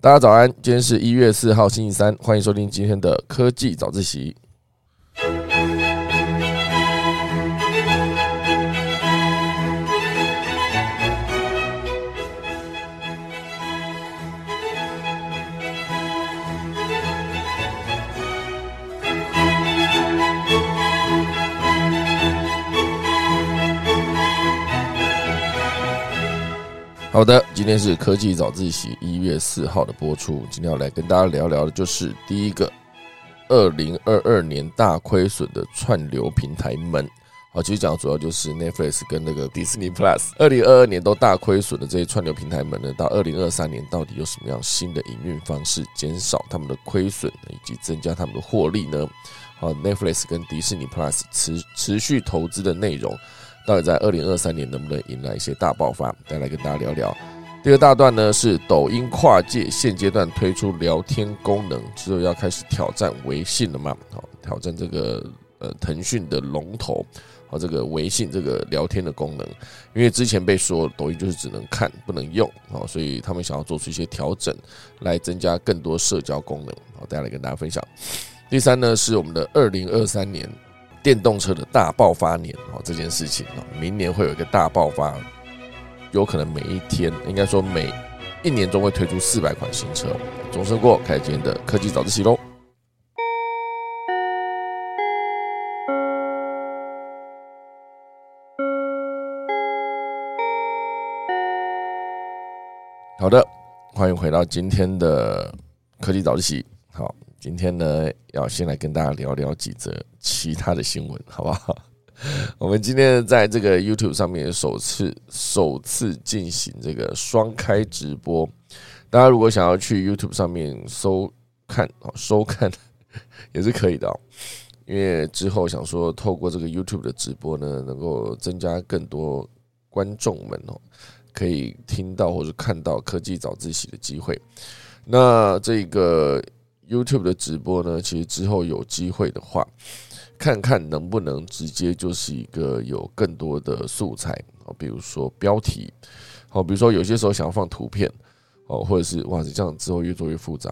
大家早安，今天是一月四号星期三，欢迎收听今天的科技早自习。好的，今天是科技早自习一月四号的播出。今天要来跟大家聊聊的就是第一个二零二二年大亏损的串流平台们。好，其实讲主要就是 Netflix 跟那个 Disney Plus，二零二二年都大亏损的这些串流平台们呢，到二零二三年到底有什么样新的营运方式，减少他们的亏损以及增加他们的获利呢？好，Netflix 跟迪士尼 Plus 持持续投资的内容。到底在二零二三年能不能迎来一些大爆发？再来跟大家聊聊。第二大段呢是抖音跨界，现阶段推出聊天功能，之后要开始挑战微信了嘛？好，挑战这个呃腾讯的龙头和这个微信这个聊天的功能，因为之前被说抖音就是只能看不能用，好，所以他们想要做出一些调整，来增加更多社交功能。好，大家来跟大家分享。第三呢是我们的二零二三年。电动车的大爆发年哦，这件事情哦，明年会有一个大爆发，有可能每一天，应该说每一年中会推出四百款新车。总算过，开今天的科技早自习喽。好的，欢迎回到今天的科技早自习。好。今天呢，要先来跟大家聊聊几则其他的新闻，好不好？我们今天在这个 YouTube 上面首次首次进行这个双开直播，大家如果想要去 YouTube 上面收看啊收看 也是可以的，因为之后想说透过这个 YouTube 的直播呢，能够增加更多观众们哦可以听到或者看到科技早自习的机会。那这个。YouTube 的直播呢，其实之后有机会的话，看看能不能直接就是一个有更多的素材哦，比如说标题，好，比如说有些时候想要放图片哦，或者是哇，这样之后越做越复杂，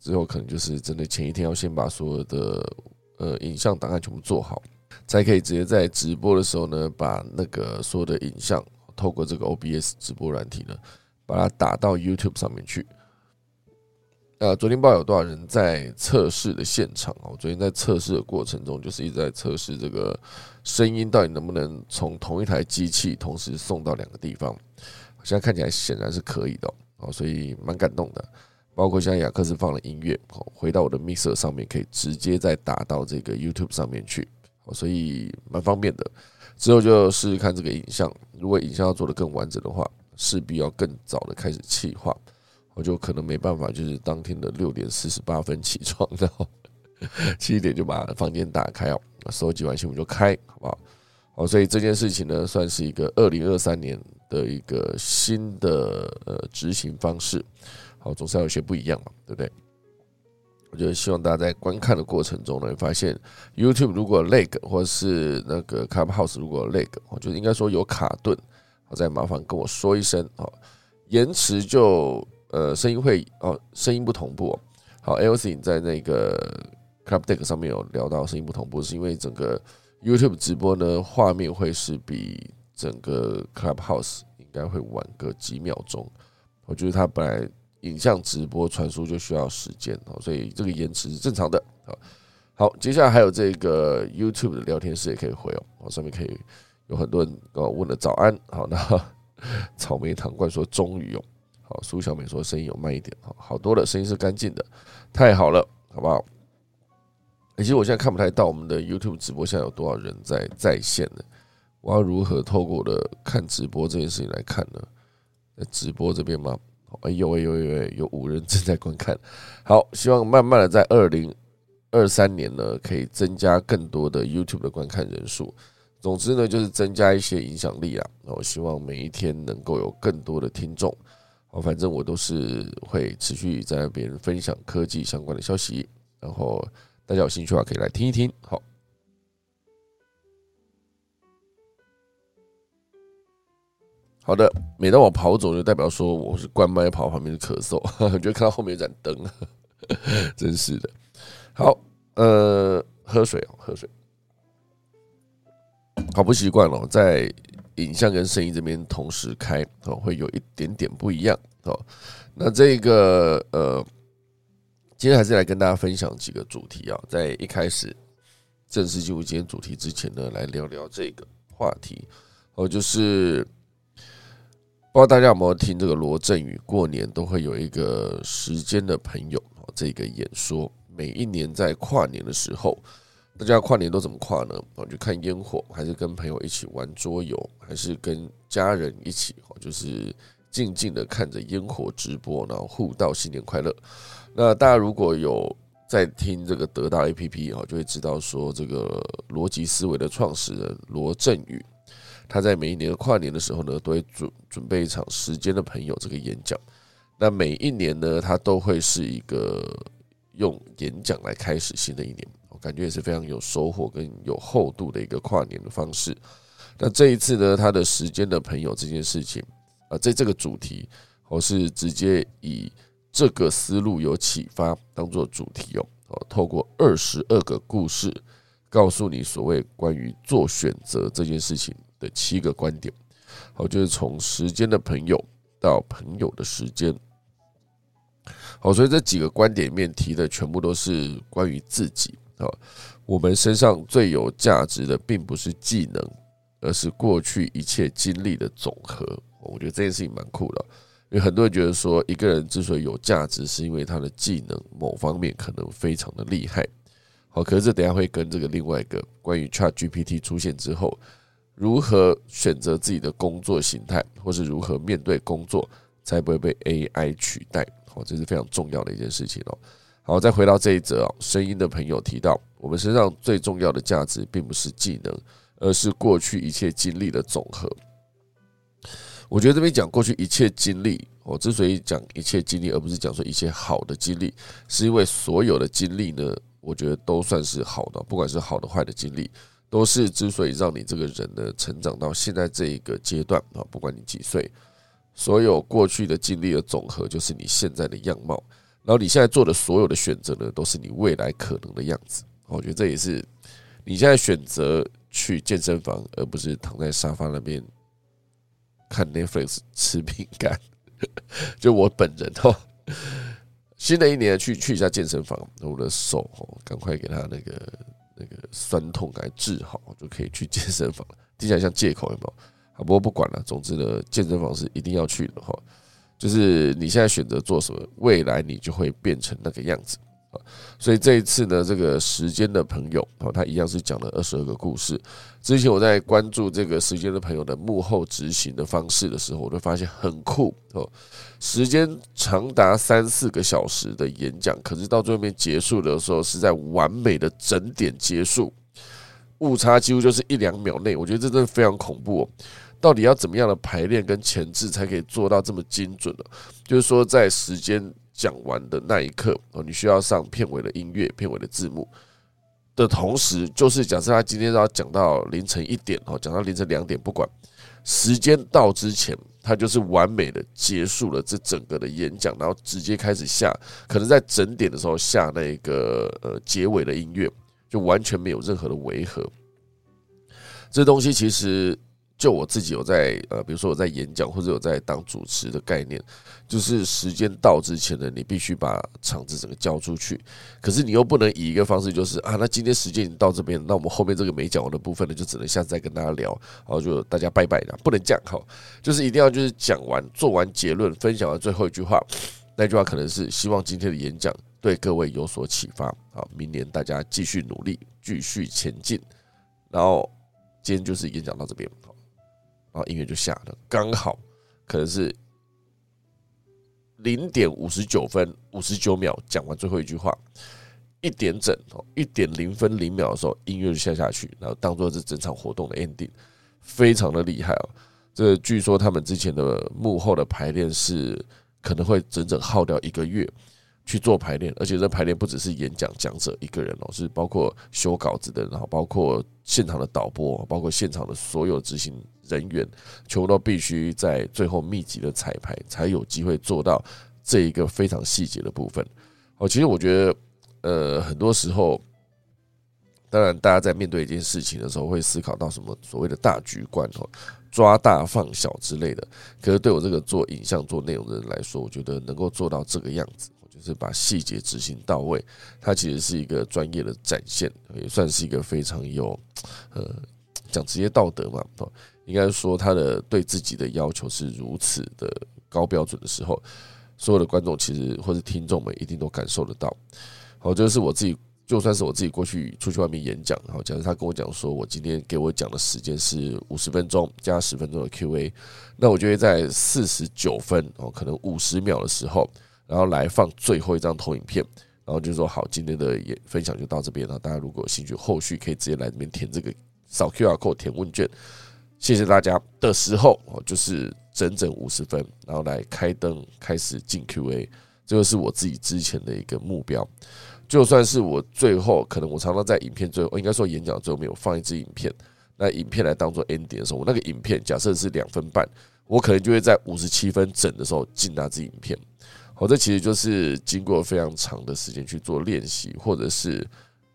之后可能就是真的前一天要先把所有的呃影像档案全部做好，才可以直接在直播的时候呢，把那个所有的影像透过这个 OBS 直播软体呢，把它打到 YouTube 上面去。呃，昨天报有多少人在测试的现场哦？昨天在测试的过程中，就是一直在测试这个声音到底能不能从同一台机器同时送到两个地方。现在看起来显然是可以的哦，所以蛮感动的。包括现在雅克斯放了音乐哦，回到我的 mixer 上面，可以直接再打到这个 YouTube 上面去哦，所以蛮方便的。之后就试试看这个影像，如果影像要做的更完整的话，势必要更早的开始气化。我就可能没办法，就是当天的六点四十八分起床，然后七点就把房间打开哦，收集完新闻就开，好不好？好，所以这件事情呢，算是一个二零二三年的一个新的呃执行方式，好，总是要有些不一样嘛，对不对？我觉得希望大家在观看的过程中呢，发现 YouTube 如果 lag 或是那个 Clubhouse 如果 lag，我觉得应该说有卡顿，好，再麻烦跟我说一声哦，延迟就。呃，声音会哦，声音不同步。好 l c 在那个 Club Deck 上面有聊到声音不同步，是因为整个 YouTube 直播呢，画面会是比整个 Clubhouse 应该会晚个几秒钟。我觉得它本来影像直播传输就需要时间哦，所以这个延迟是正常的。好，好，接下来还有这个 YouTube 的聊天室也可以回哦，上面可以有很多人哦问了早安。好，那 草莓糖罐说终于有。好，苏小美说声音有慢一点，好，好多了，声音是干净的，太好了，好不好？其实我现在看不太到我们的 YouTube 直播现在有多少人在在线呢？我要如何透过的看直播这件事情来看呢？在直播这边吗？哎呦哎呦哎呦，有五人正在观看。好，希望慢慢的在二零二三年呢，可以增加更多的 YouTube 的观看人数。总之呢，就是增加一些影响力啊。我希望每一天能够有更多的听众。反正我都是会持续在那边分享科技相关的消息，然后大家有兴趣的话可以来听一听。好，好的，每当我跑走，就代表说我是关麦跑旁边的咳嗽，就看到后面有盏灯，真是的。好，呃，喝水哦，喝水。好不习惯了，在影像跟声音这边同时开哦，会有一点点不一样哦。那这个呃，今天还是来跟大家分享几个主题啊。在一开始正式进入今天主题之前呢，来聊聊这个话题哦，就是不知道大家有没有听这个罗振宇过年都会有一个时间的朋友哦，这个演说，每一年在跨年的时候。大家跨年都怎么跨呢？哦，就看烟火，还是跟朋友一起玩桌游，还是跟家人一起？哦，就是静静的看着烟火直播，然后互道新年快乐。那大家如果有在听这个得到 A P P 哦，就会知道说，这个逻辑思维的创始人罗振宇，他在每一年跨年的时候呢，都会准准备一场时间的朋友这个演讲。那每一年呢，他都会是一个用演讲来开始新的一年。我感觉也是非常有收获跟有厚度的一个跨年的方式。那这一次呢，他的时间的朋友这件事情啊，在这个主题，我是直接以这个思路有启发当做主题哦。哦，透过二十二个故事，告诉你所谓关于做选择这件事情的七个观点。好，就是从时间的朋友到朋友的时间。好，所以这几个观点面提的全部都是关于自己。好，我们身上最有价值的，并不是技能，而是过去一切经历的总和。我觉得这件事情蛮酷的，因为很多人觉得说，一个人之所以有价值，是因为他的技能某方面可能非常的厉害。好，可是这等下会跟这个另外一个关于 Chat GPT 出现之后，如何选择自己的工作形态，或是如何面对工作，才不会被 AI 取代。好，这是非常重要的一件事情哦。好，再回到这一则啊，声音的朋友提到，我们身上最重要的价值，并不是技能，而是过去一切经历的总和。我觉得这边讲过去一切经历，我之所以讲一切经历，而不是讲说一切好的经历，是因为所有的经历呢，我觉得都算是好的，不管是好的坏的经历，都是之所以让你这个人呢成长到现在这一个阶段啊，不管你几岁，所有过去的经历的总和，就是你现在的样貌。然后你现在做的所有的选择呢，都是你未来可能的样子。我觉得这也是你现在选择去健身房，而不是躺在沙发那边看 Netflix 吃饼干。就我本人哦，新的一年去去一下健身房，我的手哦，赶快给他那个那个酸痛感治好，就可以去健身房了。听起来像借口有没有？不过不管了，总之呢，健身房是一定要去的哈。就是你现在选择做什么，未来你就会变成那个样子啊！所以这一次呢，这个时间的朋友哦，他一样是讲了二十二个故事。之前我在关注这个时间的朋友的幕后执行的方式的时候，我就发现很酷哦。时间长达三四个小时的演讲，可是到最后面结束的时候，是在完美的整点结束，误差几乎就是一两秒内。我觉得这真的非常恐怖。到底要怎么样的排练跟前置才可以做到这么精准呢？就是说，在时间讲完的那一刻哦，你需要上片尾的音乐、片尾的字幕的同时，就是假设他今天要讲到凌晨一点哦，讲到凌晨两点，不管时间到之前，他就是完美的结束了这整个的演讲，然后直接开始下，可能在整点的时候下那个呃结尾的音乐，就完全没有任何的违和。这东西其实。就我自己有在呃，比如说我在演讲或者有在当主持的概念，就是时间到之前呢，你必须把场子整个交出去。可是你又不能以一个方式，就是啊，那今天时间已经到这边，那我们后面这个没讲完的部分呢，就只能下次再跟大家聊，然后就大家拜拜了，不能这样哈，就是一定要就是讲完做完结论，分享完最后一句话，那句话可能是希望今天的演讲对各位有所启发，好，明年大家继续努力，继续前进。然后今天就是演讲到这边。然后音乐就下了，刚好可能是零点五十九分五十九秒讲完最后一句话，一点整哦，一点零分零秒的时候，音乐就下下去，然后当做是整场活动的 ending，非常的厉害哦。这据说他们之前的幕后的排练是可能会整整耗掉一个月，去做排练，而且这排练不只是演讲讲者一个人哦，是包括修稿子的，然后包括现场的导播，包括现场的所有执行人员，全部都必须在最后密集的彩排，才有机会做到这一个非常细节的部分。哦，其实我觉得，呃，很多时候。当然，大家在面对一件事情的时候，会思考到什么所谓的大局观哦，抓大放小之类的。可是对我这个做影像、做内容的人来说，我觉得能够做到这个样子，是把细节执行到位，它其实是一个专业的展现，也算是一个非常有呃讲职业道德嘛。哦，应该说他的对自己的要求是如此的高标准的时候，所有的观众其实或者听众们一定都感受得到。好，这是我自己。就算是我自己过去出去外面演讲，然后假如他跟我讲说，我今天给我讲的时间是五十分钟加十分钟的 Q&A，那我就会在四十九分哦，可能五十秒的时候，然后来放最后一张投影片，然后就说好，今天的演分享就到这边了。大家如果有兴趣，后续可以直接来这边填这个扫 QR code 填问卷，谢谢大家的时候哦，就是整整五十分，然后来开灯开始进 Q&A，这个是我自己之前的一个目标。就算是我最后可能我常常在影片最后，应该说演讲最后面有放一支影片，那影片来当做 ending 的时候，我那个影片假设是两分半，我可能就会在五十七分整的时候进那支影片。好，这其实就是经过非常长的时间去做练习，或者是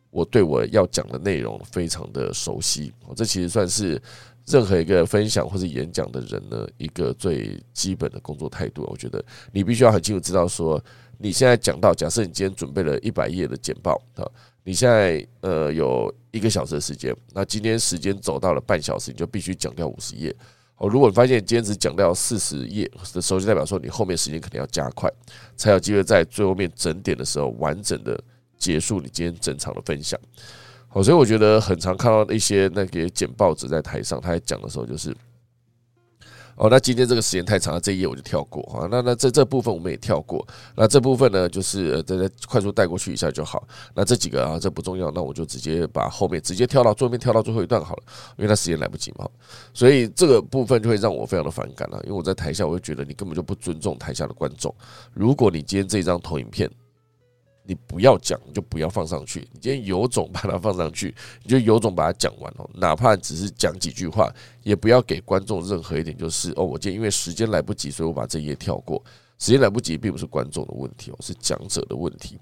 我对我要讲的内容非常的熟悉。这其实算是任何一个分享或者演讲的人呢一个最基本的工作态度。我觉得你必须要很清楚知道说。你现在讲到，假设你今天准备了一百页的简报啊，你现在呃有一个小时的时间，那今天时间走到了半小时，你就必须讲掉五十页。哦，如果你发现你今天只讲到四十页的时候，就代表说你后面时间肯定要加快，才有机会在最后面整点的时候完整的结束你今天整场的分享。好，所以我觉得很常看到一些那个简报纸在台上，他在讲的时候就是。好，那今天这个时间太长了，这一页我就跳过啊。那那这这部分我们也跳过。那这部分呢，就是呃大家快速带过去一下就好。那这几个啊，这不重要，那我就直接把后面直接跳到桌面，跳到最后一段好了，因为他时间来不及嘛。所以这个部分就会让我非常的反感了，因为我在台下，我就觉得你根本就不尊重台下的观众。如果你今天这张投影片，你不要讲，就不要放上去。你今天有种把它放上去，你就有种把它讲完哦。哪怕只是讲几句话，也不要给观众任何一点就是哦，我今天因为时间来不及，所以我把这页跳过。时间来不及，并不是观众的问题哦，是讲者的问题。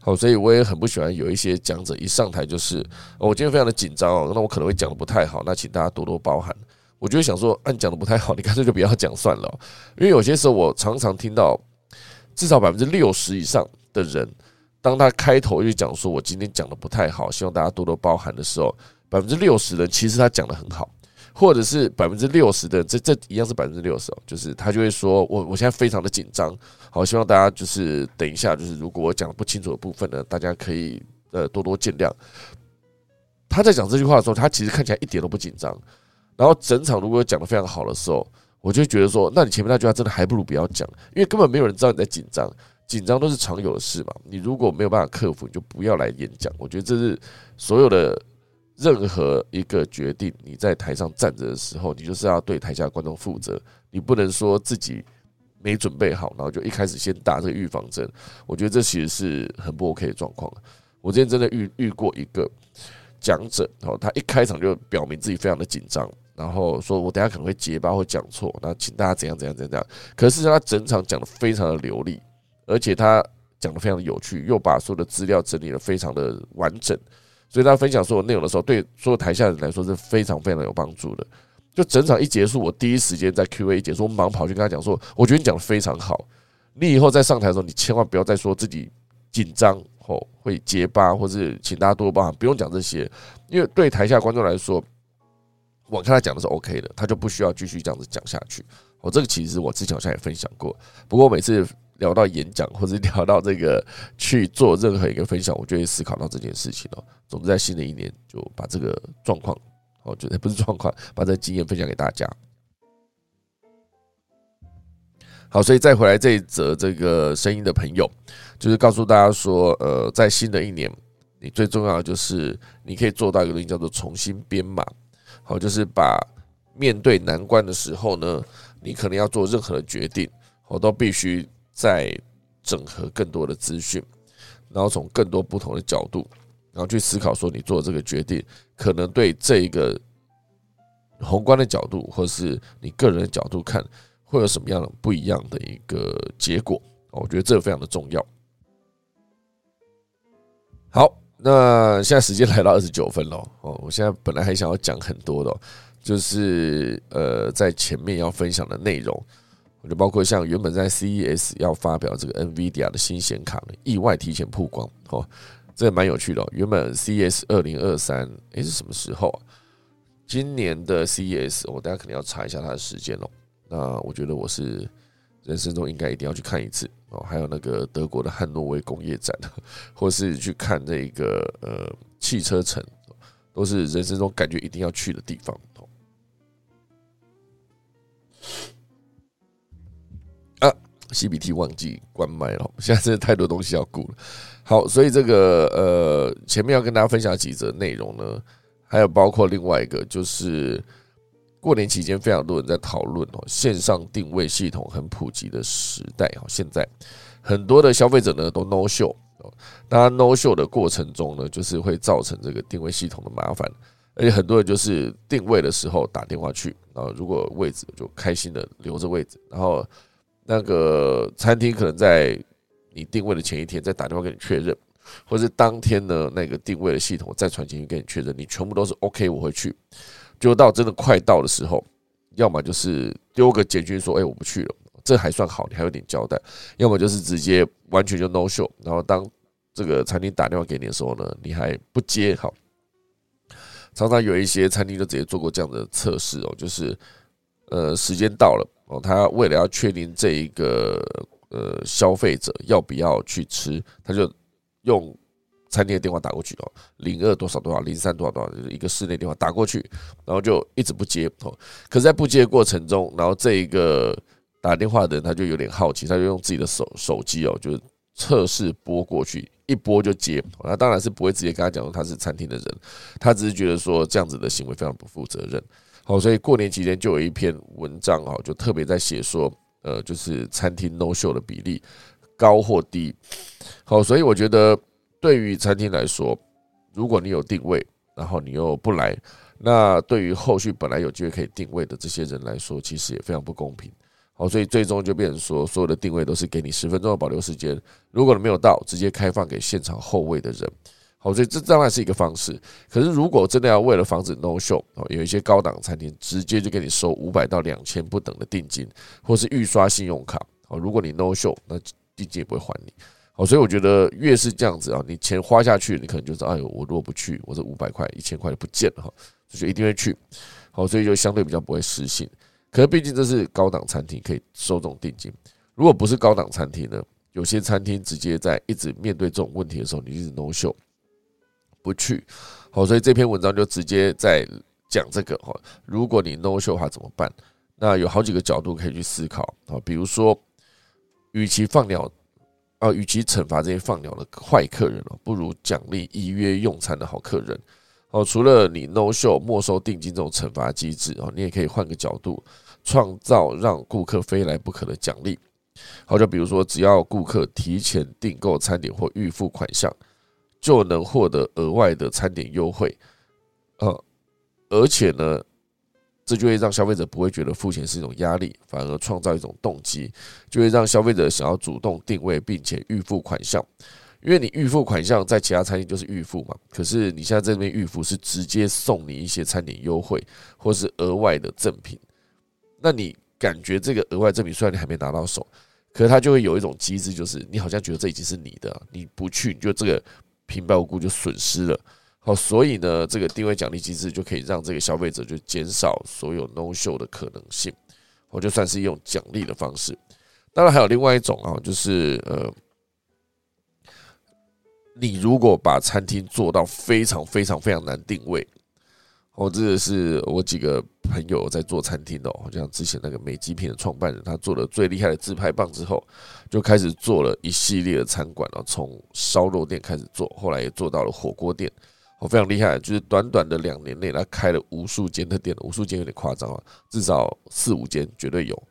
好，所以我也很不喜欢有一些讲者一上台就是我今天非常的紧张哦，那我可能会讲的不太好，那请大家多多包涵。我就想说，按讲的不太好，你干脆就不要讲算了。因为有些时候我常常听到至少百分之六十以上的人。当他开头就讲说：“我今天讲的不太好，希望大家多多包涵。”的时候，百分之六十的其实他讲的很好，或者是百分之六十的人这这一样是百分之六十哦，就是他就会说：“我我现在非常的紧张，好，希望大家就是等一下，就是如果我讲的不清楚的部分呢，大家可以呃多多见谅。”他在讲这句话的时候，他其实看起来一点都不紧张。然后整场如果讲的非常好的时候，我就觉得说：“那你前面那句话真的还不如不要讲，因为根本没有人知道你在紧张。”紧张都是常有的事嘛，你如果没有办法克服，你就不要来演讲。我觉得这是所有的任何一个决定，你在台上站着的时候，你就是要对台下观众负责。你不能说自己没准备好，然后就一开始先打这个预防针。我觉得这其实是很不 OK 的状况。我之前真的遇遇过一个讲者，哦，他一开场就表明自己非常的紧张，然后说我等下可能会结巴或讲错，那请大家怎样怎样怎样。可是他整场讲的非常的流利。而且他讲的非常的有趣，又把所有的资料整理的非常的完整，所以他分享所有内容的时候，对所有台下人来说是非常非常有帮助的。就整场一结束，我第一时间在 Q&A 结束，我忙跑去跟他讲说：“我觉得你讲的非常好，你以后再上台的时候，你千万不要再说自己紧张或会结巴，或是请大家多包涵，不用讲这些，因为对台下观众来说，我看他讲的是 OK 的，他就不需要继续这样子讲下去。我这个其实我之前好像也分享过，不过每次。聊到演讲，或者聊到这个去做任何一个分享，我就会思考到这件事情哦。总之，在新的一年就把这个状况，我觉得不是状况，把这个经验分享给大家。好，所以再回来这一则这个声音的朋友，就是告诉大家说，呃，在新的一年，你最重要的就是你可以做到一个东西，叫做重新编码。好，就是把面对难关的时候呢，你可能要做任何的决定，我都必须。在整合更多的资讯，然后从更多不同的角度，然后去思考说你做这个决定可能对这一个宏观的角度，或是你个人的角度看，会有什么样的不一样的一个结果。我觉得这个非常的重要。好，那现在时间来到二十九分了哦，我现在本来还想要讲很多的，就是呃，在前面要分享的内容。就包括像原本在 CES 要发表这个 NVIDIA 的新显卡呢，意外提前曝光哦，这也蛮有趣的。原本 CES 二零二三，诶是什么时候啊？今年的 CES，我大家肯定要查一下它的时间哦。那我觉得我是人生中应该一定要去看一次哦。还有那个德国的汉诺威工业展，或是去看这个呃汽车城，都是人生中感觉一定要去的地方。CBT 忘记关麦了，现在真的太多东西要顾了。好，所以这个呃，前面要跟大家分享几则内容呢，还有包括另外一个，就是过年期间非常多人在讨论哦，线上定位系统很普及的时代哦，现在很多的消费者呢都 no show 哦，当然 no show 的过程中呢，就是会造成这个定位系统的麻烦，而且很多人就是定位的时候打电话去，然后如果位置就开心的留着位置，然后。那个餐厅可能在你定位的前一天再打电话给你确认，或是当天呢那个定位的系统再传进去给你确认，你全部都是 OK，我会去。就到真的快到的时候，要么就是丢个简讯说：“哎，我不去了。”这还算好，你还有点交代；要么就是直接完全就 no show。然后当这个餐厅打电话给你的时候呢，你还不接。好，常常有一些餐厅就直接做过这样的测试哦，就是呃时间到了。哦，他为了要确定这一个呃消费者要不要去吃，他就用餐厅的电话打过去哦，零二多少多少，零三多少多少，就是一个室内电话打过去，然后就一直不接。可是，在不接的过程中，然后这一个打电话的人他就有点好奇，他就用自己的手手机哦，就是测试拨过去，一拨就接。那当然是不会直接跟他讲说他是餐厅的人，他只是觉得说这样子的行为非常不负责任。好，所以过年期间就有一篇文章哈，就特别在写说，呃，就是餐厅 no show 的比例高或低。好，所以我觉得对于餐厅来说，如果你有定位，然后你又不来，那对于后续本来有机会可以定位的这些人来说，其实也非常不公平。好，所以最终就变成说，所有的定位都是给你十分钟的保留时间，如果你没有到，直接开放给现场后位的人。好，所以这当然是一个方式。可是，如果真的要为了防止 no show，哦，有一些高档餐厅直接就给你收五百到两千不等的定金，或是预刷信用卡。哦，如果你 no show，那定金也不会还你。好，所以我觉得越是这样子啊，你钱花下去，你可能就是哎呦，我如果不去，我这五百块、一千块就不见了哈，就一定会去。好，所以就相对比较不会失信。可是毕竟这是高档餐厅，可以收这种定金。如果不是高档餐厅呢，有些餐厅直接在一直面对这种问题的时候，你一直 no show。不去，好，所以这篇文章就直接在讲这个哈。如果你 no show 的话怎么办？那有好几个角度可以去思考啊。比如说，与其放鸟啊，与其惩罚这些放鸟的坏客人哦，不如奖励依约用餐的好客人哦。除了你 no show 没收定金这种惩罚机制哦，你也可以换个角度，创造让顾客非来不可的奖励。好，就比如说，只要顾客提前订购餐点或预付款项。就能获得额外的餐点优惠，呃，而且呢，这就会让消费者不会觉得付钱是一种压力，反而创造一种动机，就会让消费者想要主动定位并且预付款项。因为你预付款项在其他餐厅就是预付嘛，可是你现在这边预付是直接送你一些餐点优惠或是额外的赠品，那你感觉这个额外赠品虽然你还没拿到手，可是它就会有一种机制，就是你好像觉得这已经是你的，你不去，你就这个。平白无故就损失了，好，所以呢，这个定位奖励机制就可以让这个消费者就减少所有 no show 的可能性，我就算是用奖励的方式。当然还有另外一种啊，就是呃，你如果把餐厅做到非常非常非常难定位。哦，这个是我几个朋友在做餐厅的，好像之前那个美极品的创办人，他做了最厉害的自拍棒之后，就开始做了一系列的餐馆了，从烧肉店开始做，后来也做到了火锅店，哦，非常厉害，就是短短的两年内，他开了无数间的店，无数间有点夸张啊，至少四五间绝对有，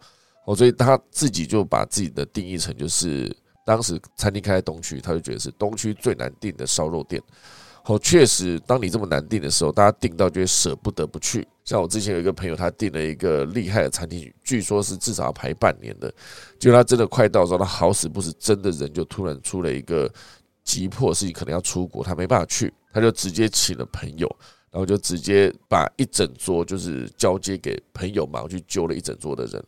哦，所以他自己就把自己的定义成就是。当时餐厅开在东区，他就觉得是东区最难订的烧肉店。哦，确实，当你这么难订的时候，大家订到就会舍不得不去。像我之前有一个朋友，他订了一个厉害的餐厅，据说是至少要排半年的。结果他真的快到时候，他好死不死，真的人就突然出了一个急迫事情，可能要出国，他没办法去，他就直接请了朋友，然后就直接把一整桌就是交接给朋友，马上去揪了一整桌的人。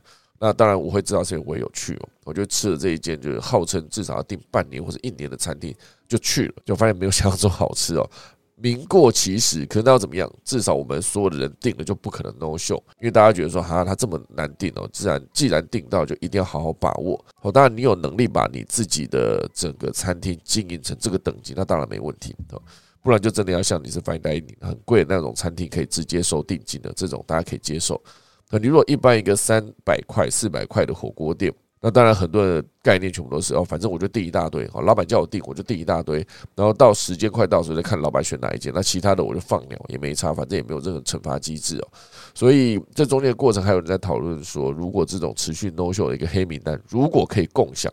那当然我会知道，所以我也有去哦。我就吃了这一间，就是号称至少要订半年或者一年的餐厅，就去了，就发现没有想象中好吃哦。名过其实，可是那要怎么样？至少我们所有的人订了就不可能 no show，因为大家觉得说，哈，他这么难订哦，自然既然订到，就一定要好好把握。哦，当然你有能力把你自己的整个餐厅经营成这个等级，那当然没问题哦。不然就真的要像你是 fine dining 很贵的那种餐厅，可以直接收定金的这种，大家可以接受。那你如果一般一个三百块、四百块的火锅店，那当然很多人概念全部都是哦，反正我就订一大堆，好，老板叫我订，我就订一大堆，然后到时间快到时候再看老板选哪一件，那其他的我就放鸟也没差，反正也没有任何惩罚机制哦。所以这中间的过程还有人在讨论说，如果这种持续 no show 的一个黑名单，如果可以共享、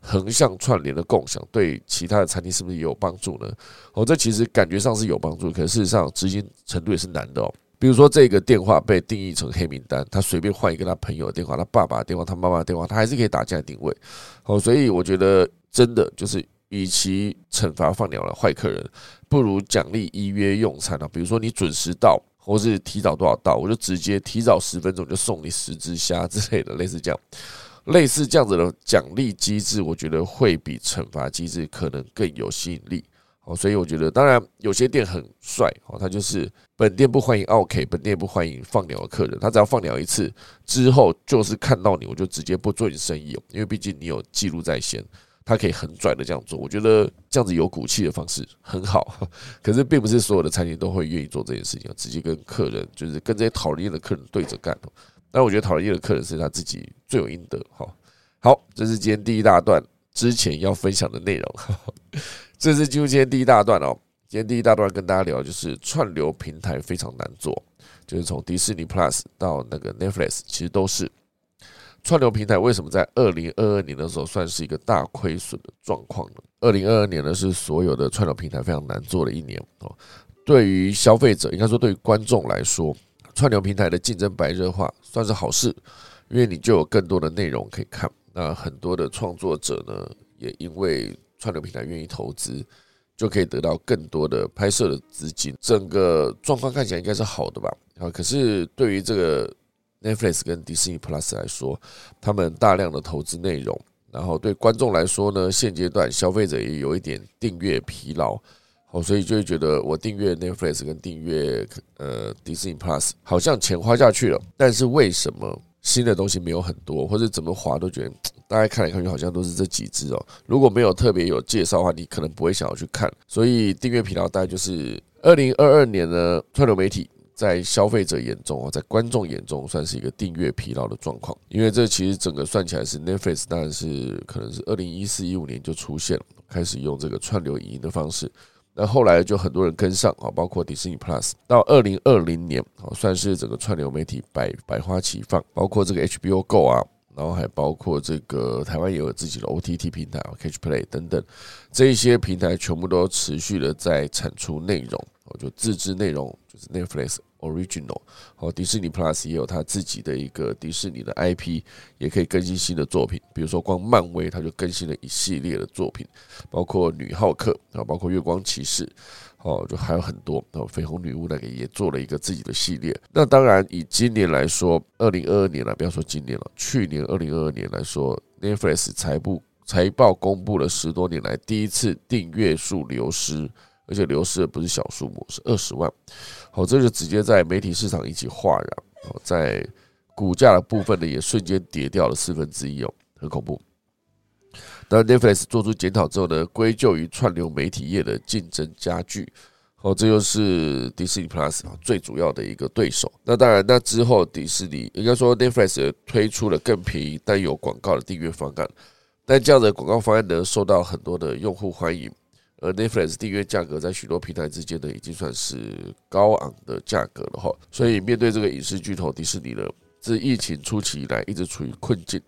横向串联的共享，对其他的餐厅是不是也有帮助呢？哦，这其实感觉上是有帮助，可事实上执行程度也是难的哦。比如说，这个电话被定义成黑名单，他随便换一个他朋友的电话、他爸爸的电话、他妈妈的电话，他还是可以打进来定位。哦，所以我觉得真的就是，与其惩罚放鸟的坏客人，不如奖励依约用餐啊。比如说你准时到，或是提早多少到，我就直接提早十分钟就送你十只虾之类的，类似这样，类似这样子的奖励机制，我觉得会比惩罚机制可能更有吸引力。哦，所以我觉得，当然有些店很帅哦，他就是本店不欢迎 OK，本店不欢迎放鸟的客人，他只要放鸟一次之后，就是看到你，我就直接不做你生意哦，因为毕竟你有记录在先，他可以很拽的这样做，我觉得这样子有骨气的方式很好。可是并不是所有的餐厅都会愿意做这件事情，直接跟客人就是跟这些讨厌的客人对着干。但我觉得讨厌的客人是他自己罪有应得。好，好，这是今天第一大段之前要分享的内容。这是今天第一大段哦。今天第一大段跟大家聊，就是串流平台非常难做，就是从迪士尼 Plus 到那个 Netflix，其实都是串流平台。为什么在二零二二年的时候算是一个大亏损的状况呢？二零二二年呢是所有的串流平台非常难做的一年哦。对于消费者，应该说对于观众来说，串流平台的竞争白热化算是好事，因为你就有更多的内容可以看。那很多的创作者呢，也因为串流平台愿意投资，就可以得到更多的拍摄的资金，整个状况看起来应该是好的吧？啊，可是对于这个 Netflix 跟 Disney Plus 来说，他们大量的投资内容，然后对观众来说呢，现阶段消费者也有一点订阅疲劳，好，所以就会觉得我订阅 Netflix 跟订阅呃 Disney Plus 好像钱花下去了，但是为什么新的东西没有很多，或者怎么划都觉得？大家看来看去好像都是这几只哦。如果没有特别有介绍的话，你可能不会想要去看。所以订阅频道大概就是二零二二年呢，串流媒体在消费者眼中哦，在观众眼中算是一个订阅疲劳的状况。因为这其实整个算起来是 Netflix，当然是可能是二零一四一五年就出现了，开始用这个串流影音的方式。那后来就很多人跟上啊，包括迪士尼 Plus。到二零二零年啊，算是整个串流媒体百百花齐放，包括这个 HBO Go 啊。然后还包括这个台湾也有自己的 OTT 平台啊，Catch Play 等等，这一些平台全部都持续的在产出内容，哦，就自制内容，就是 Netflix Original，哦，迪士尼 Plus 也有它自己的一个迪士尼的 IP，也可以更新新的作品，比如说光漫威它就更新了一系列的作品，包括女浩克啊，包括月光骑士。哦，就还有很多哦，绯红女巫那个也做了一个自己的系列。那当然，以今年来说，二零二二年了，不要说今年了，去年二零二二年来说，Netflix 财部财报公布了十多年来第一次订阅数流失，而且流失的不是小数目，是二十万。好，这就直接在媒体市场引起哗然。好，在股价的部分呢，也瞬间跌掉了四分之一哦，很恐怖。那 Netflix 做出检讨之后呢，归咎于串流媒体业的竞争加剧，哦，这就是迪士尼 Plus 最主要的一个对手。那当然，那之后迪士尼应该说 Netflix 推出了更便宜但有广告的订阅方案，但这样的广告方案呢，受到很多的用户欢迎。而 Netflix 订阅价格在许多平台之间呢，已经算是高昂的价格了哈。所以面对这个影视巨头迪士尼呢，自疫情初期以来一直处于困境，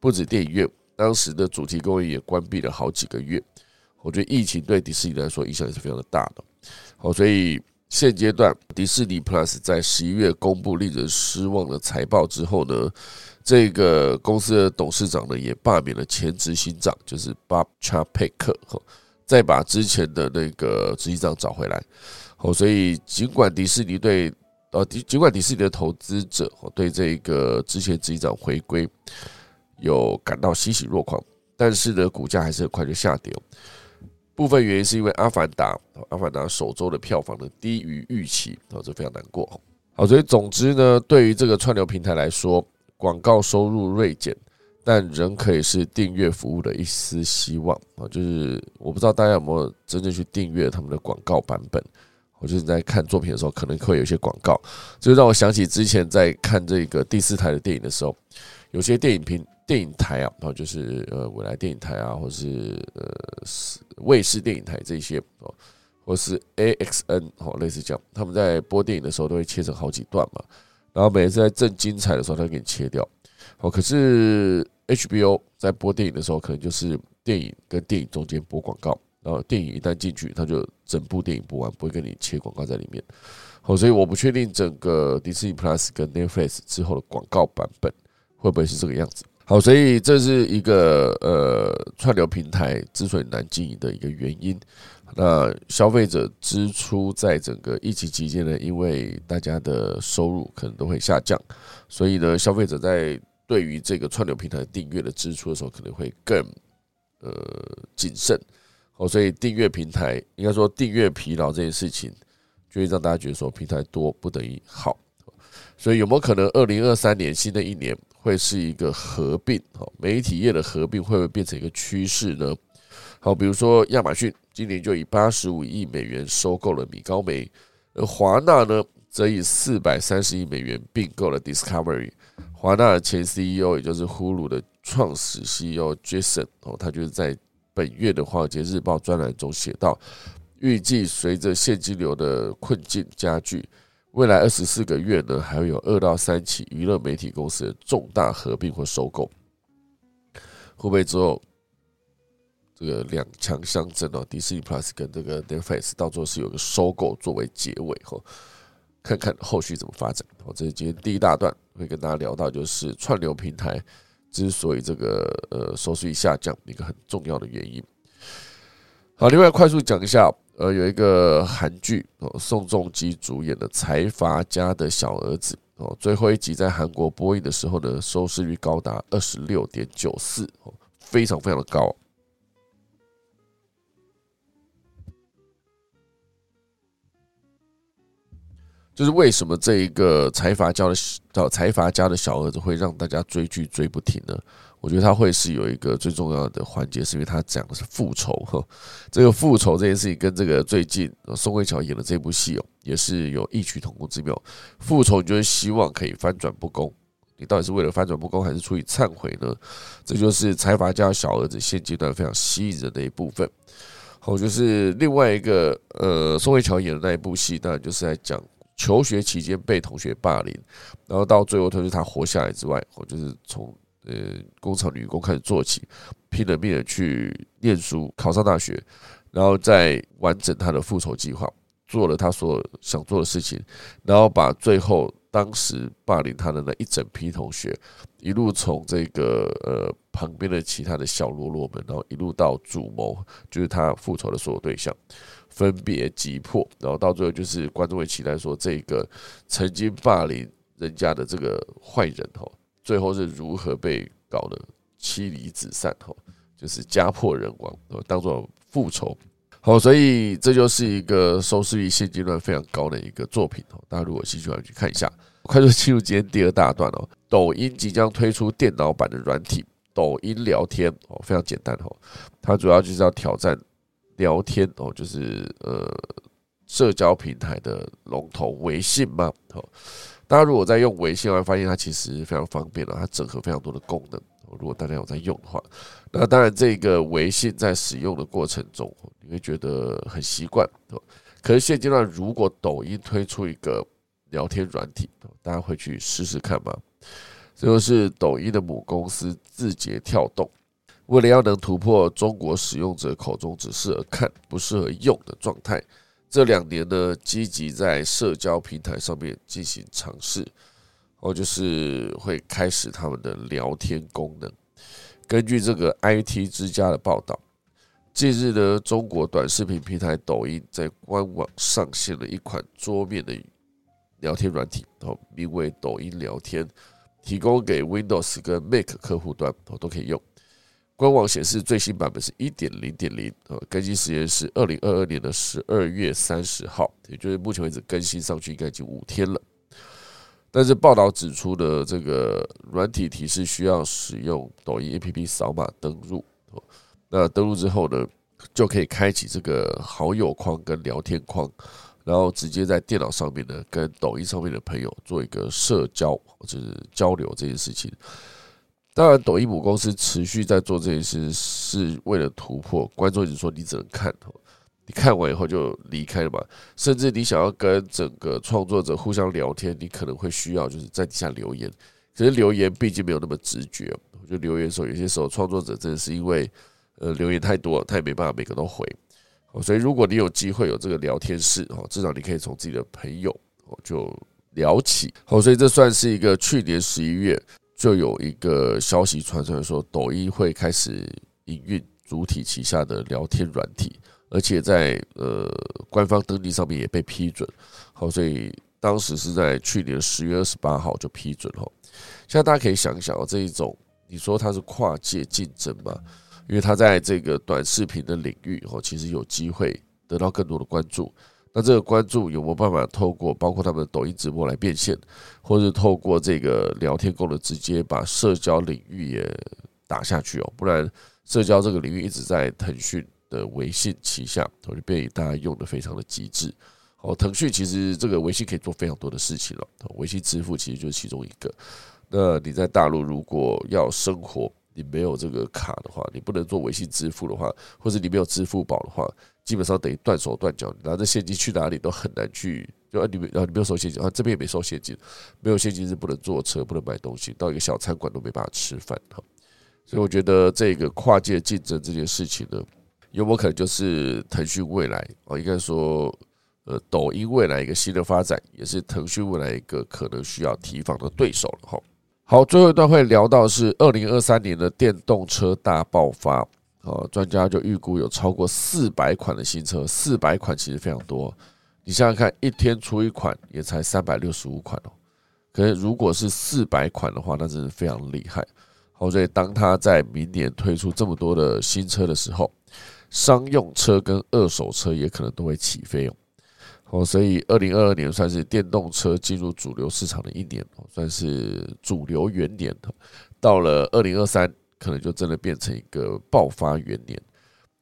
不止电影院。当时的主题公园也关闭了好几个月。我觉得疫情对迪士尼来说影响也是非常的大的。好，所以现阶段迪士尼 Plus 在十一月公布令人失望的财报之后呢，这个公司的董事长呢也罢免了前执行长，就是 Bob Chapek，再把之前的那个执行长找回来。哦，所以尽管迪士尼对呃，尽管迪士尼的投资者对这个之前执行长回归有感到欣喜若狂，但是呢，股价还是很快就下跌。部分原因是因为《阿凡达》《阿凡达》首周的票房呢低于预期，哦，这非常难过。好，所以总之呢，对于这个串流平台来说，广告收入锐减，但仍可以是订阅服务的一丝希望啊。就是我不知道大家有没有真正去订阅他们的广告版本。我就是在看作品的时候，可能会有一些广告，就让我想起之前在看这个第四台的电影的时候，有些电影频。电影台啊，然就是呃，未来电影台啊，或是呃，卫视电影台这些哦，或是 AXN 哦，类似这样，他们在播电影的时候都会切成好几段嘛，然后每次在正精彩的时候，他给你切掉。哦，可是 HBO 在播电影的时候，可能就是电影跟电影中间播广告，然后电影一旦进去，它就整部电影播完，不会跟你切广告在里面。哦，所以我不确定整个迪士尼 Plus 跟 Netflix 之后的广告版本会不会是这个样子。好，所以这是一个呃串流平台之所以难经营的一个原因。那消费者支出在整个疫情期间呢，因为大家的收入可能都会下降，所以呢，消费者在对于这个串流平台订阅的支出的时候，可能会更呃谨慎。好，所以订阅平台应该说订阅疲劳这件事情，就会让大家觉得说平台多不等于好。所以有没有可能二零二三年新的一年？会是一个合并，好，媒体业的合并会不会变成一个趋势呢？好，比如说亚马逊今年就以八十五亿美元收购了米高梅，而华纳呢，则以四百三十亿美元并购了 Discovery。华纳的前 CEO 也就是 Hulu 的创始 CEO Jason 哦，他就是在本月的华尔街日报专栏中写到，预计随着现金流的困境加剧。未来二十四个月呢，还会有二到三起娱乐媒体公司的重大合并或收购。会不会之后这个两强相争哦？迪士尼 Plus 跟这个 Netflix 到最后是有个收购作为结尾哈？看看后续怎么发展。好，这是今天第一大段会跟大家聊到，就是串流平台之所以这个呃收视率下降一个很重要的原因。好，另外快速讲一下。呃，有一个韩剧哦，宋仲基主演的《财阀家的小儿子》哦，最后一集在韩国播映的时候呢，收视率高达二十六点九四哦，非常非常的高。就是为什么这一个财阀家的叫财阀家的小儿子会让大家追剧追不停呢？我觉得他会是有一个最重要的环节，是因为他讲的是复仇哈。这个复仇这件事情跟这个最近宋慧乔演的这部戏哦，也是有异曲同工之妙。复仇就是希望可以翻转不公，你到底是为了翻转不公，还是出于忏悔呢？这就是财阀家小儿子现阶段非常吸引人的一部分。好，就是另外一个呃，宋慧乔演的那一部戏，当然就是在讲求学期间被同学霸凌，然后到最后，他是他活下来之外，我就是从。呃，工厂女工开始做起，拼了命的去念书，考上大学，然后再完整他的复仇计划，做了他所想做的事情，然后把最后当时霸凌他的那一整批同学，一路从这个呃旁边的其他的小喽啰们，然后一路到主谋，就是他复仇的所有对象，分别击破，然后到最后就是观众会期待说，这个曾经霸凌人家的这个坏人吼。最后是如何被搞得妻离子散？哈，就是家破人亡，当做复仇。好，所以这就是一个收视率现阶段非常高的一个作品哦。大家如果兴趣的话，去看一下。快速进入今天第二大段哦。抖音即将推出电脑版的软体——抖音聊天哦，非常简单哦。它主要就是要挑战聊天哦，就是呃社交平台的龙头微信嘛。哦。大家如果在用微信，会发现它其实非常方便了，它整合非常多的功能。如果大家有在用的话，那当然这个微信在使用的过程中，你会觉得很习惯。可是现阶段，如果抖音推出一个聊天软体，大家会去试试看吗？这就是抖音的母公司字节跳动。为了要能突破中国使用者口中只适合看不适合用的状态，这两年呢，积极在社交平台上面进行尝试，哦，就是会开始他们的聊天功能。根据这个 IT 之家的报道，近日呢，中国短视频平台抖音在官网上线了一款桌面的聊天软体，哦，名为抖音聊天，提供给 Windows 跟 Mac 客户端，哦，都可以用。官网显示最新版本是一点零点零，呃，更新时间是二零二二年的十二月三十号，也就是目前为止更新上去应该已经五天了。但是报道指出的这个软体提示需要使用抖音 APP 扫码登录，那登录之后呢，就可以开启这个好友框跟聊天框，然后直接在电脑上面呢跟抖音上面的朋友做一个社交或者是交流这件事情。当然，抖音母公司持续在做这件事，是为了突破。观众一直说你只能看，你看完以后就离开了嘛。甚至你想要跟整个创作者互相聊天，你可能会需要就是在底下留言。可是留言毕竟没有那么直觉，我觉得留言的时候，有些时候创作者真的是因为呃留言太多，他也没办法每个都回。所以如果你有机会有这个聊天室哦，至少你可以从自己的朋友哦就聊起。好，所以这算是一个去年十一月。就有一个消息传出来说，抖音会开始营运主体旗下的聊天软体，而且在呃官方登记上面也被批准。好，所以当时是在去年十月二十八号就批准了。现在大家可以想一想哦，这一种你说它是跨界竞争嘛？因为它在这个短视频的领域哦，其实有机会得到更多的关注。那这个关注有没有办法透过包括他们的抖音直播来变现，或者透过这个聊天功能直接把社交领域也打下去哦？不然社交这个领域一直在腾讯的微信旗下，我就被大家用的非常的极致。哦，腾讯其实这个微信可以做非常多的事情了，微信支付其实就是其中一个。那你在大陆如果要生活，你没有这个卡的话，你不能做微信支付的话，或者你没有支付宝的话。基本上等于断手断脚，拿着现金去哪里都很难去。就啊，你们啊，你没有收现金啊，这边也没收现金，没有现金是不能坐车，不能买东西，到一个小餐馆都没办法吃饭哈。所以我觉得这个跨界竞争这件事情呢，有没有可能就是腾讯未来啊？应该说，呃，抖音未来一个新的发展，也是腾讯未来一个可能需要提防的对手了哈。好，最后一段会聊到是二零二三年的电动车大爆发。哦，专家就预估有超过四百款的新车，四百款其实非常多。你想想看，一天出一款也才三百六十五款哦。可是如果是四百款的话，那真是非常厉害。好，所以当他在明年推出这么多的新车的时候，商用车跟二手车也可能都会起飞哦。好，所以二零二二年算是电动车进入主流市场的一年，算是主流元年。到了二零二三。可能就真的变成一个爆发元年，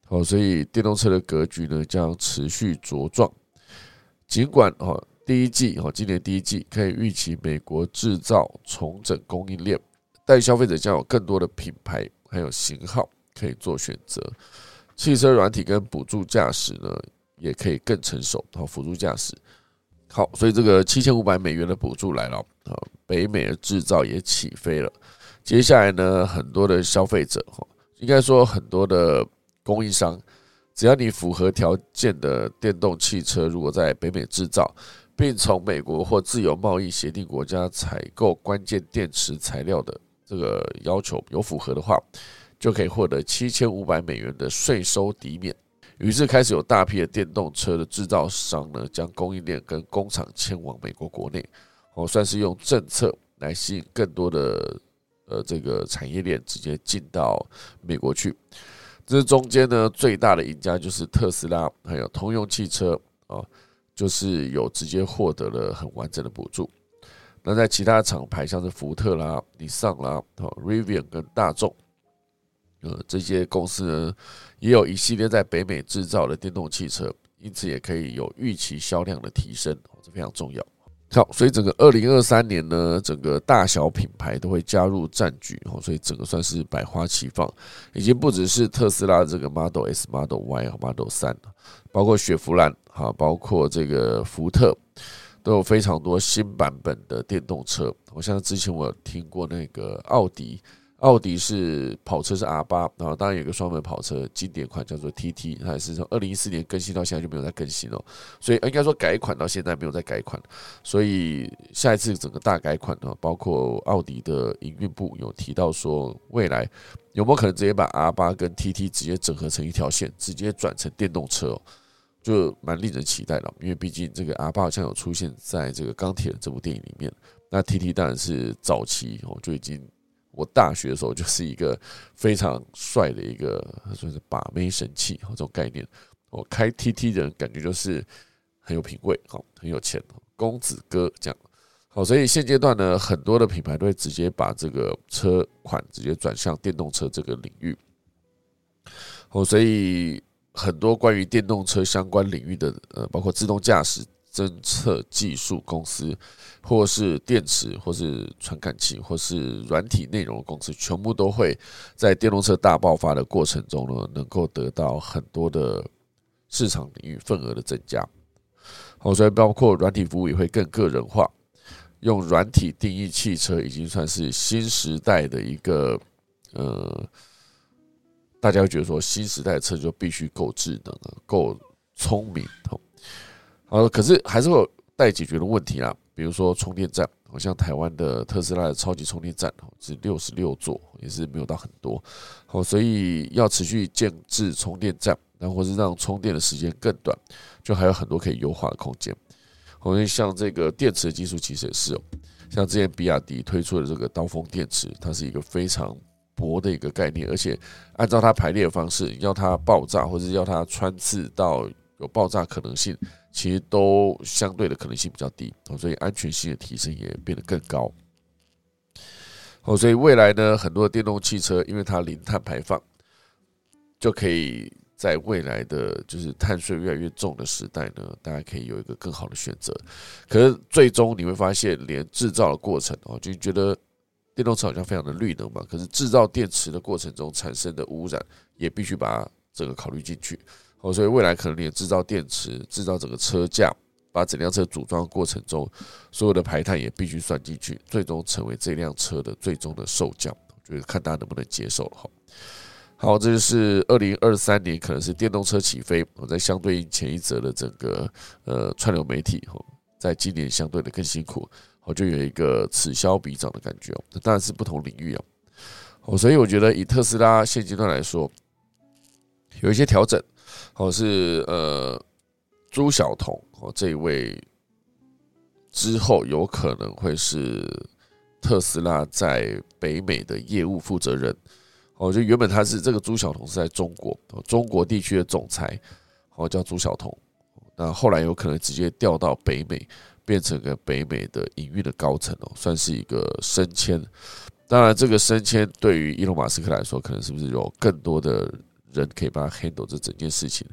好，所以电动车的格局呢将持续茁壮。尽管哈第一季哈今年第一季可以预期美国制造重整供应链，但消费者将有更多的品牌还有型号可以做选择。汽车软体跟辅助驾驶呢也可以更成熟，好辅助驾驶好，所以这个七千五百美元的补助来了啊，北美的制造也起飞了。接下来呢，很多的消费者哈，应该说很多的供应商，只要你符合条件的电动汽车，如果在北美制造，并从美国或自由贸易协定国家采购关键电池材料的这个要求有符合的话，就可以获得七千五百美元的税收抵免。于是开始有大批的电动车的制造商呢，将供应链跟工厂迁往美国国内，哦，算是用政策来吸引更多的。呃，这个产业链直接进到美国去，这中间呢最大的赢家就是特斯拉，还有通用汽车啊，就是有直接获得了很完整的补助。那在其他厂牌，像是福特啦、尼桑啦、Rivian 跟大众，呃，这些公司呢，也有一系列在北美制造的电动汽车，因此也可以有预期销量的提升，这非常重要。好，所以整个二零二三年呢，整个大小品牌都会加入战局哦，所以整个算是百花齐放，已经不只是特斯拉这个 Model S、Model Y 和 Model 三包括雪佛兰哈，包括这个福特，都有非常多新版本的电动车。我像之前我听过那个奥迪，奥迪是跑车是 R 八，然后当然有个双门跑车经典款叫做 TT，它也是从二零一四年更新到现在就没有再更新了，所以应该说改款到现在没有再改款，所以下一次整个大改款呢，包括奥迪的营运部有提到说，未来有没有可能直接把 R 八跟 TT 直接整合成一条线，直接转成电动车，就蛮令人期待的，因为毕竟这个 R 八好像有出现在这个钢铁这部电影里面，那 TT 当然是早期哦就已经。我大学的时候就是一个非常帅的一个，算是把妹神器这种概念。我开 TT 的感觉就是很有品味，好，很有钱，公子哥这样。好，所以现阶段呢，很多的品牌都会直接把这个车款直接转向电动车这个领域。哦，所以很多关于电动车相关领域的，呃，包括自动驾驶。侦测技术公司，或是电池，或是传感器，或是软体内容的公司，全部都会在电动车大爆发的过程中呢，能够得到很多的市场领域份额的增加。好，所以包括软体服务也会更个人化，用软体定义汽车，已经算是新时代的一个呃，大家会觉得说，新时代的车就必须够智能够聪明。呃，可是还是会有待解决的问题啦，比如说充电站，好像台湾的特斯拉的超级充电站是六十六座，也是没有到很多，好，所以要持续建制充电站，然后或是让充电的时间更短，就还有很多可以优化的空间。好像像这个电池的技术其实也是哦，像之前比亚迪推出的这个刀锋电池，它是一个非常薄的一个概念，而且按照它排列的方式，要它爆炸或者要它穿刺到有爆炸可能性。其实都相对的可能性比较低哦，所以安全性的提升也变得更高哦。所以未来呢，很多电动汽车因为它零碳排放，就可以在未来的就是碳税越来越重的时代呢，大家可以有一个更好的选择。可是最终你会发现，连制造的过程哦，就觉得电动车好像非常的绿能嘛，可是制造电池的过程中产生的污染也必须把这个考虑进去。哦，所以未来可能连制造电池、制造整个车架、把整辆车组装过程中所有的排碳也必须算进去，最终成为这辆车的最终的售价。就是看大家能不能接受了哈。好，这就是二零二三年可能是电动车起飞。我在相对应前一则的整个呃串流媒体哈，在今年相对的更辛苦，我就有一个此消彼长的感觉哦。这当然是不同领域啊。哦，所以我觉得以特斯拉现阶段来说，有一些调整。或是呃，朱晓彤哦，这一位之后有可能会是特斯拉在北美的业务负责人。哦，就原本他是这个朱晓彤是在中国中国地区的总裁，哦叫朱晓彤。那后来有可能直接调到北美，变成个北美的营运的高层哦，算是一个升迁。当然，这个升迁对于伊隆马斯克来说，可能是不是有更多的？人可以帮他 handle 这整件事情，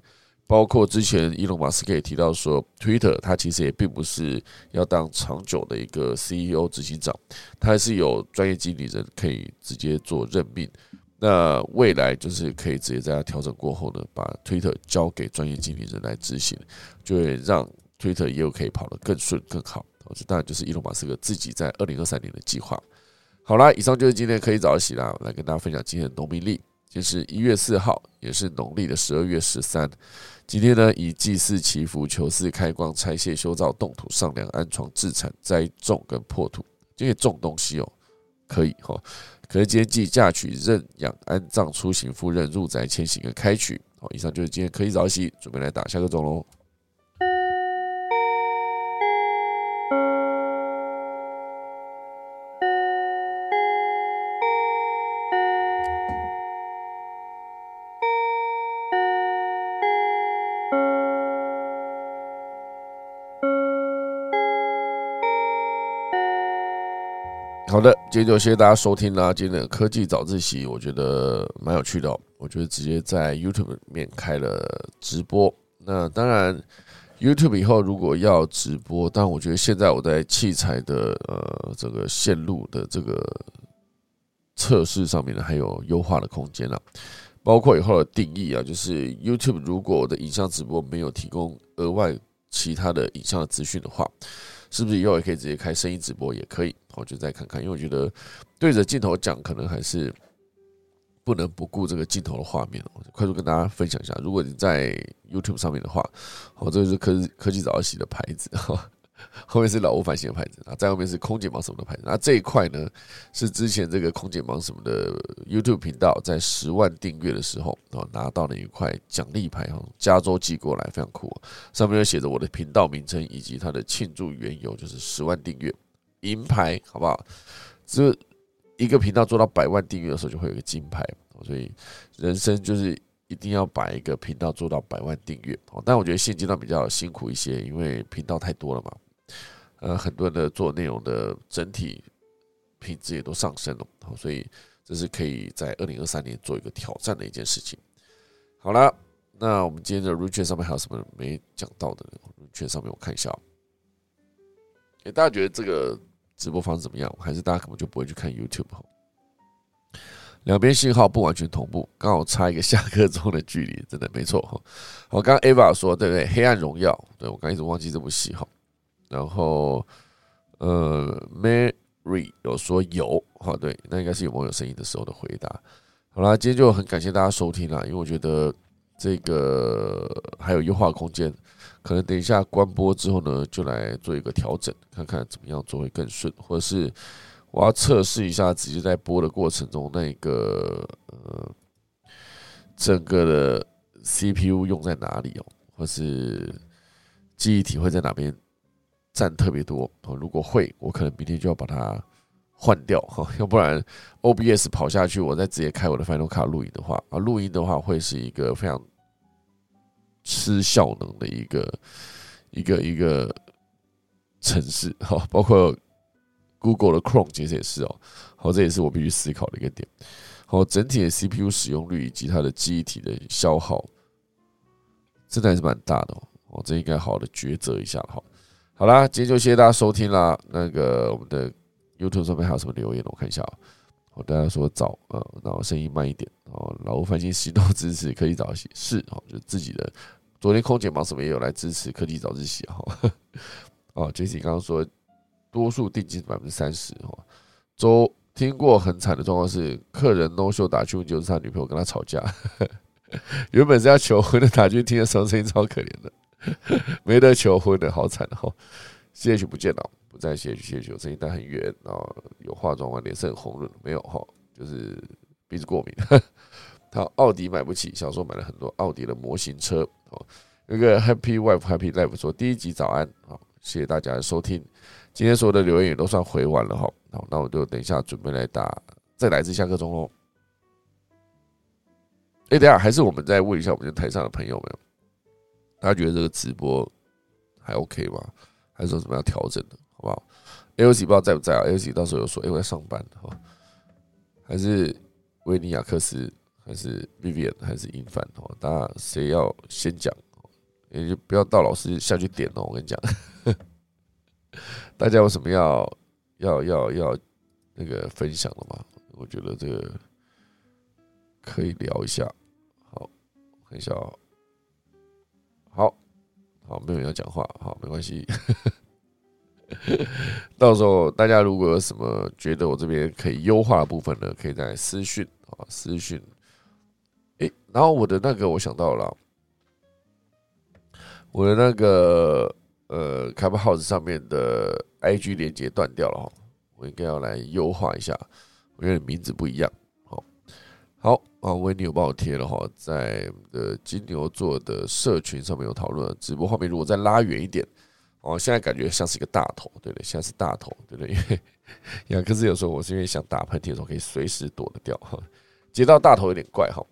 包括之前伊隆马斯克也提到说，Twitter 他其实也并不是要当长久的一个 CEO 执行长，他还是有专业经理人可以直接做任命。那未来就是可以直接在他调整过后呢，把 Twitter 交给专业经理人来执行，就会让 Twitter 业务可以跑得更顺更好。这当然就是伊隆马斯克自己在二零二三年的计划。好啦，以上就是今天可以早起啦，来跟大家分享今天的农民历。就是一月四号，也是农历的十二月十三。今天呢，以祭祀、祈福、求祀、开光、拆卸、修造、动土、上梁、安床、置产、栽种跟破土，这些种东西哦，可以哈。可是今天忌嫁娶、认养、安葬、出行、赴任、入宅、迁徙跟开取。好，以上就是今天可以早起，准备来打下个钟喽。好的，今天就谢谢大家收听啦。今天的科技早自习，我觉得蛮有趣的。我觉得直接在 YouTube 里面开了直播。那当然，YouTube 以后如果要直播，但我觉得现在我在器材的呃这个线路的这个测试上面呢，还有优化的空间了。包括以后的定义啊，就是 YouTube 如果我的影像直播没有提供额外其他的影像的资讯的话，是不是以后也可以直接开声音直播？也可以，我就再看看。因为我觉得对着镜头讲，可能还是不能不顾这个镜头的画面。快速跟大家分享一下，如果你在 YouTube 上面的话，哦，这个是科科技早起的牌子哈。后面是老吴反型的牌子啊，在后面是空姐忙什么的牌子。那这一块呢，是之前这个空姐忙什么的 YouTube 频道在十万订阅的时候哦拿到了一块奖励牌哈，加州寄过来，非常酷。上面有写着我的频道名称以及它的庆祝缘由，就是十万订阅银牌，好不好？这一个频道做到百万订阅的时候，就会有一个金牌。所以人生就是一定要把一个频道做到百万订阅。但我觉得现阶段比较辛苦一些，因为频道太多了嘛。呃，很多人的做内容的整体品质也都上升了，所以这是可以在二零二三年做一个挑战的一件事情。好了，那我们今天的入圈上面还有什么没讲到的？入圈上面我看一下。哎，大家觉得这个直播方式怎么样？还是大家可能就不会去看 YouTube？两边信号不完全同步，刚好差一个下课钟的距离，真的没错哈。我刚刚 Ava 说，对不对？黑暗荣耀，对我刚一直忘记这部戏哈。然后，呃，Mary 有说有，好对，那应该是有网友声音的时候的回答。好啦，今天就很感谢大家收听啦，因为我觉得这个还有优化空间，可能等一下关播之后呢，就来做一个调整，看看怎么样做会更顺，或者是我要测试一下直接在播的过程中那个呃整个的 CPU 用在哪里哦，或是记忆体会在哪边。占特别多哦，如果会，我可能明天就要把它换掉哈，要不然 OBS 跑下去，我再直接开我的 Final Cut 录音的话啊，录音的话会是一个非常吃效能的一个一个一个城市 哈，包括 Google 的 Chrome 其实也是哦，好，这也是我必须思考的一个点。好，整体的 CPU 使用率以及它的记忆体的消耗，真的还是蛮大的哦，我这应该好好的抉择一下哈。好啦，今天就谢谢大家收听啦。那个我们的 YouTube 上面还有什么留言？我看一下啊。我大家说早，呃，然后声音慢一点哦。老吴翻新 行动支持科技早起是哦，就自己的。昨天空姐忙什么也有来支持科技早自习哈。哦，Jesse 刚刚说多数定金百分之三十哦。周听过很惨的状况是，客人 no show 打去问就是他女朋友跟他吵架，原本是要求婚的打去听的时候声音超可怜的。没得求婚的好惨哈，谢谢不见了，不再谢谢谢谢，声音带很远啊，有化妆完脸色很红润，没有哈，就是鼻子过敏。他奥迪买不起，小时候买了很多奥迪的模型车哦。那个 Happy Wife Happy Life 说第一集早安，好，谢谢大家的收听，今天所有的留言也都算回完了哈，好，那我就等一下准备来打，再来一次下课钟喽。哎，等下还是我们再问一下我们台上的朋友们。大家觉得这个直播还 OK 吗？还是说什么要调整的，好不好？L C 不知道在不在啊？L C 到时候有说，哎，我在上班，哈，还是维尼亚克斯，还是 Vivian，还是英凡？哦，大家谁要先讲？也就不要到老师下去点哦。我跟你讲，大家有什么要要要要那个分享的吗？我觉得这个可以聊一下。好，看一下啊。好，好，没有人要讲话，好，没关系。到时候大家如果有什么觉得我这边可以优化的部分呢，可以在私讯啊，私讯。诶，然后我的那个我想到了，我的那个呃，开 house 上面的 IG 连接断掉了哈，我应该要来优化一下，因为名字不一样。好好啊，维尼有帮我贴了哈，在的金牛座的社群上面有讨论。直播画面如果再拉远一点，哦，现在感觉像是一个大头，对不对？现在是大头，对不对？因为杨克斯有时候我是因为想打喷嚏的时候可以随时躲得掉哈，接到大头有点怪哈。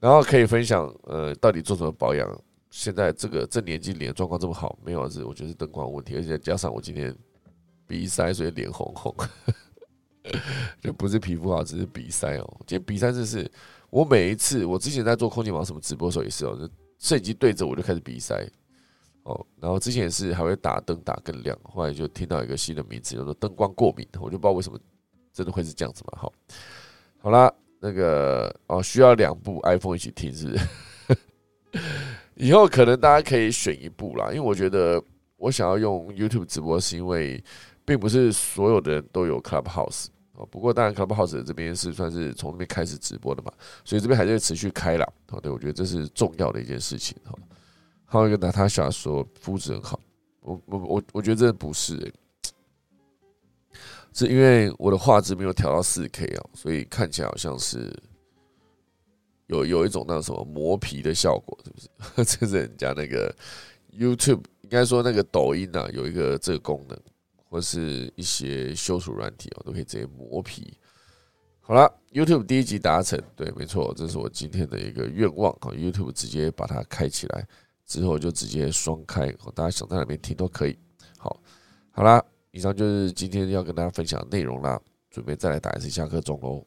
然后可以分享，呃，到底做什么保养？现在这个这年纪脸状况这么好，没有是我觉得是灯光问题，而且加上我今天鼻塞，所以脸红红。就不是皮肤好，只是鼻塞哦。今天鼻塞就是，我每一次我之前在做空气毛什么直播的时候也是哦，就摄影机对着我就开始鼻塞哦。然后之前是还会打灯打更亮，后来就听到一个新的名字叫做灯光过敏，我就不知道为什么真的会是这样子嘛。好，好啦，那个哦需要两部 iPhone 一起听是不是？以后可能大家可以选一部啦，因为我觉得我想要用 YouTube 直播，是因为并不是所有的人都有 Clubhouse 哦。不过当然 Clubhouse 这边是算是从那边开始直播的嘛，所以这边还是会持续开啦。哦，对我觉得这是重要的一件事情哈。还有一个娜塔莎说肤质很好，我我我我觉得这不是诶。是因为我的画质没有调到四 K 啊，所以看起来好像是有有一种那什么磨皮的效果，是不是？这是人家那个 YouTube 应该说那个抖音啊，有一个这个功能，或是一些修图软体哦，都可以直接磨皮。好了，YouTube 第一集达成，对，没错，这是我今天的一个愿望啊。YouTube 直接把它开起来之后，就直接双开，大家想在哪边听都可以。好，好啦。以上就是今天要跟大家分享的内容啦，准备再来打一次下课钟喽。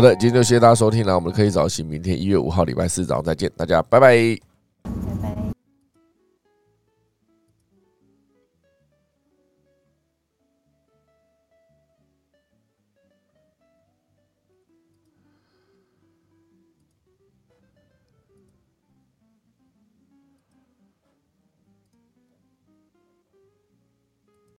好的，今天就谢谢大家收听了，我们可以早起，明天一月五号礼拜四早上再见，大家拜拜。